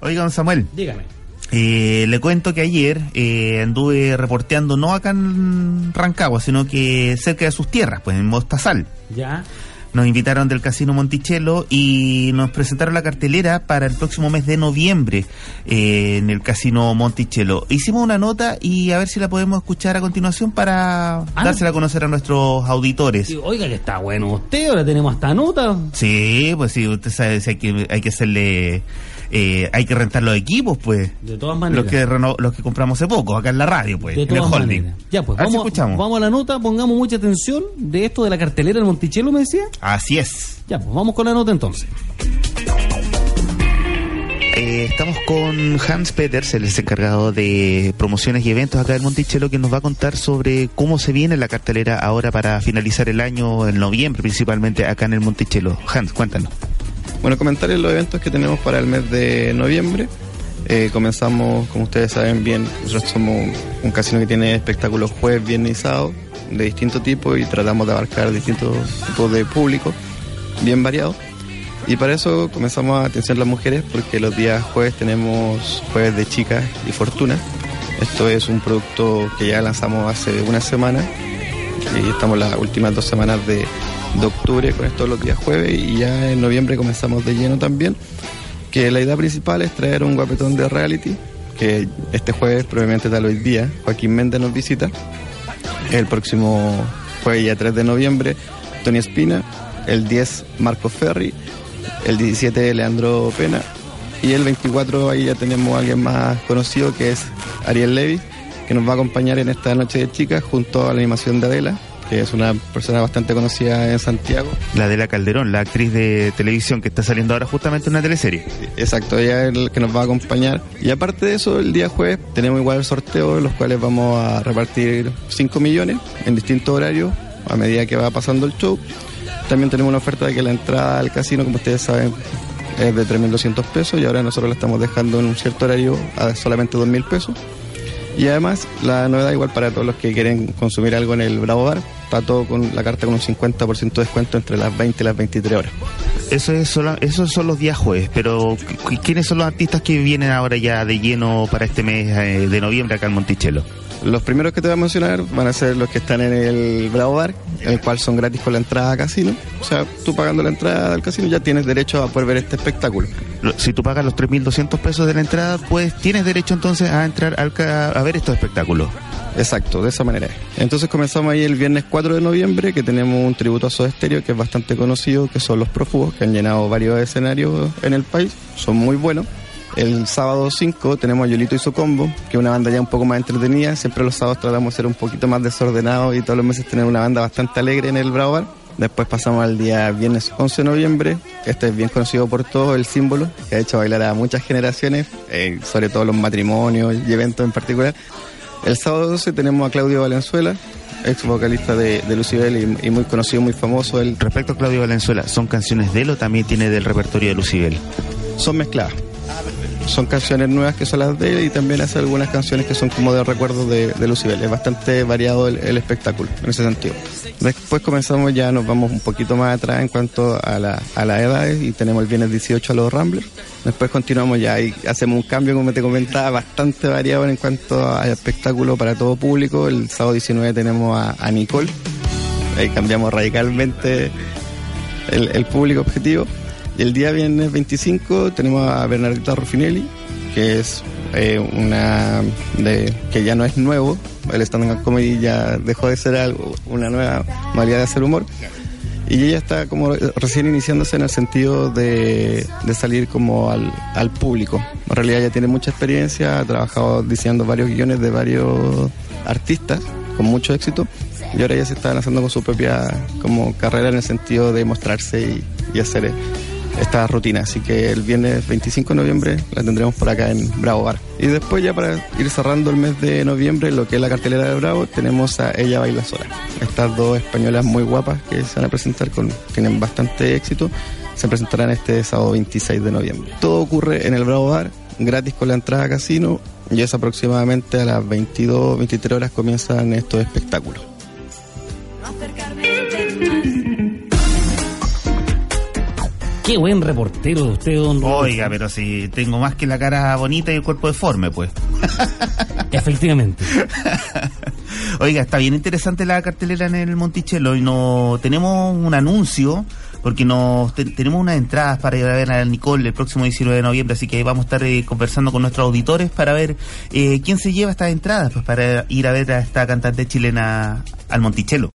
Oiga, don Samuel. Dígame. Eh, le cuento que ayer eh, anduve reporteando no acá en Rancagua, sino que cerca de sus tierras, pues en Mostazal. Ya. Nos invitaron del Casino Monticello y nos presentaron la cartelera para el próximo mes de noviembre eh, en el Casino Monticello. Hicimos una nota y a ver si la podemos escuchar a continuación para Ah, dársela a conocer a nuestros auditores. Oiga, que está bueno usted, ahora tenemos hasta nota. Sí, pues sí, usted sabe si hay que, hay que hacerle... eh, hay que rentar los equipos, pues. De todas maneras. Los que, reno- los que compramos hace poco, acá en la radio, pues, de en el todas holding. maneras. Ya, pues A ver si vamos, escuchamos. vamos a la nota, pongamos mucha atención de esto de la cartelera del Monticello, me decía. Así es. Ya, pues vamos con la nota entonces. Eh, estamos con Hans Peters, el encargado de promociones y eventos acá del Monticello, que nos va a contar sobre cómo se viene la cartelera ahora para finalizar el año, en noviembre principalmente, acá en el Monticello. Hans, cuéntanos. Bueno, comentarles los eventos que tenemos para el mes de noviembre. Eh, comenzamos, como ustedes saben bien, nosotros somos un casino que tiene espectáculos jueves, viernes y sábado de distinto tipo y tratamos de abarcar distintos tipos de público, bien variados. Y para eso comenzamos a atención a las mujeres porque los días jueves tenemos jueves de chicas y fortuna. Esto es un producto que ya lanzamos hace una semana y estamos las últimas dos semanas de, octubre con esto los días jueves y ya en noviembre comenzamos de lleno también. Que la idea principal es traer un guapetón de reality que este jueves, probablemente tal hoy día, Joaquín Méndez nos visita. El próximo jueves, ya 3 de noviembre, Tony Espina. El 10, Marco Ferri. El 17, Leandro Pena. Y el 24, ahí ya tenemos a alguien más conocido que es Ariel Levy, que nos va a acompañar en esta noche de chicas junto a la animación de Adela, que es una persona bastante conocida en Santiago. La de la Calderón, la actriz de televisión que está saliendo ahora justamente en una teleserie. Exacto, ella es el que nos va a acompañar. Y aparte de eso, el día jueves tenemos igual el sorteo, en los cuales vamos a repartir 5 millones en distintos horarios a medida que va pasando el show. También tenemos una oferta de que la entrada al casino, como ustedes saben, es de 3.200 pesos y ahora nosotros la estamos dejando en un cierto horario a solamente 2.000 pesos. Y además, la novedad igual para todos los que quieren consumir algo en el Bravo Bar, está todo con la carta con un 50% de descuento entre las 20 y las 23 horas. Eso es esos son los días jueves, pero ¿qui- ¿quiénes son los artistas que vienen ahora ya de lleno para este mes eh, de noviembre acá en Monticello? Los primeros que te voy a mencionar van a ser los que están en el Bravo Bar, el cual son gratis con la entrada a casino. O sea, tú pagando la entrada al casino ya tienes derecho a poder ver este espectáculo. Si tú pagas los 3.200 pesos de la entrada, pues tienes derecho entonces a entrar al a ver estos espectáculos. Exacto, de esa manera. es. Entonces comenzamos ahí el viernes 4 de noviembre, que tenemos un tributo a Soda Stereo, que es bastante conocido, que son los prófugos, que han llenado varios escenarios en el país, son muy buenos. El sábado 5 tenemos a Yolito y su combo, que es una banda ya un poco más entretenida. Siempre los sábados tratamos de ser un poquito más desordenados y todos los meses tener una banda bastante alegre en el Bravo Bar. Después pasamos al día viernes 11 de noviembre. Este es bien conocido por todo, el símbolo, que ha hecho bailar a muchas generaciones, eh, sobre todo los matrimonios y eventos en particular. El sábado 12 tenemos a Claudio Valenzuela, ex vocalista de, de Lucibel y, y muy conocido, muy famoso. Él, Respecto a Claudio Valenzuela, ¿son canciones de él o también tiene del repertorio de Lucibel? son mezcladas. Son canciones nuevas que son las de él y también hace algunas canciones que son como de recuerdo de, Lucibel. Es bastante variado el, espectáculo en ese sentido. Después comenzamos ya, nos vamos un poquito más atrás en cuanto a la, a las edades y tenemos el viernes 18 a los Ramblers. Después continuamos ya y hacemos un cambio, como te comentaba, bastante variado en cuanto al espectáculo para todo público. El sábado 19 tenemos a, Nicole. Ahí cambiamos radicalmente el público objetivo. El día viernes 25 tenemos a Bernardita Ruffinelli, que es eh, una de que ya no es nuevo. El stand-up comedy ya dejó de ser algo, una nueva modalidad de hacer humor. Y ella está como recién iniciándose en el sentido de, de salir como al, al público. En realidad ella tiene mucha experiencia, ha trabajado diseñando varios guiones de varios artistas con mucho éxito. Y ahora ella se está lanzando con su propia como carrera en el sentido de mostrarse y, y hacer esta rutina. Así que el viernes 25 de noviembre la tendremos por acá en Bravo Bar. Y después ya para ir cerrando el mes de noviembre, lo que es la cartelera de Bravo, tenemos a Ella Baila Sola. Estas dos españolas muy guapas que se van a presentar, con, tienen bastante éxito, se presentarán este sábado 26 de noviembre. Todo ocurre en el Bravo Bar, gratis con la entrada a casino, y es aproximadamente a las 22, 23 horas comienzan estos espectáculos. Qué buen reportero usted, don. Oiga, pero si tengo más que la cara bonita y el cuerpo deforme, pues. Efectivamente. Oiga, está bien interesante la cartelera en el Monticello y no tenemos un anuncio porque nos te- tenemos unas entradas para ir a ver a Nicole el próximo 19 de noviembre, así que vamos a estar eh, conversando con nuestros auditores para ver eh, quién se lleva estas entradas, pues para ir a ver a esta cantante chilena al Monticello.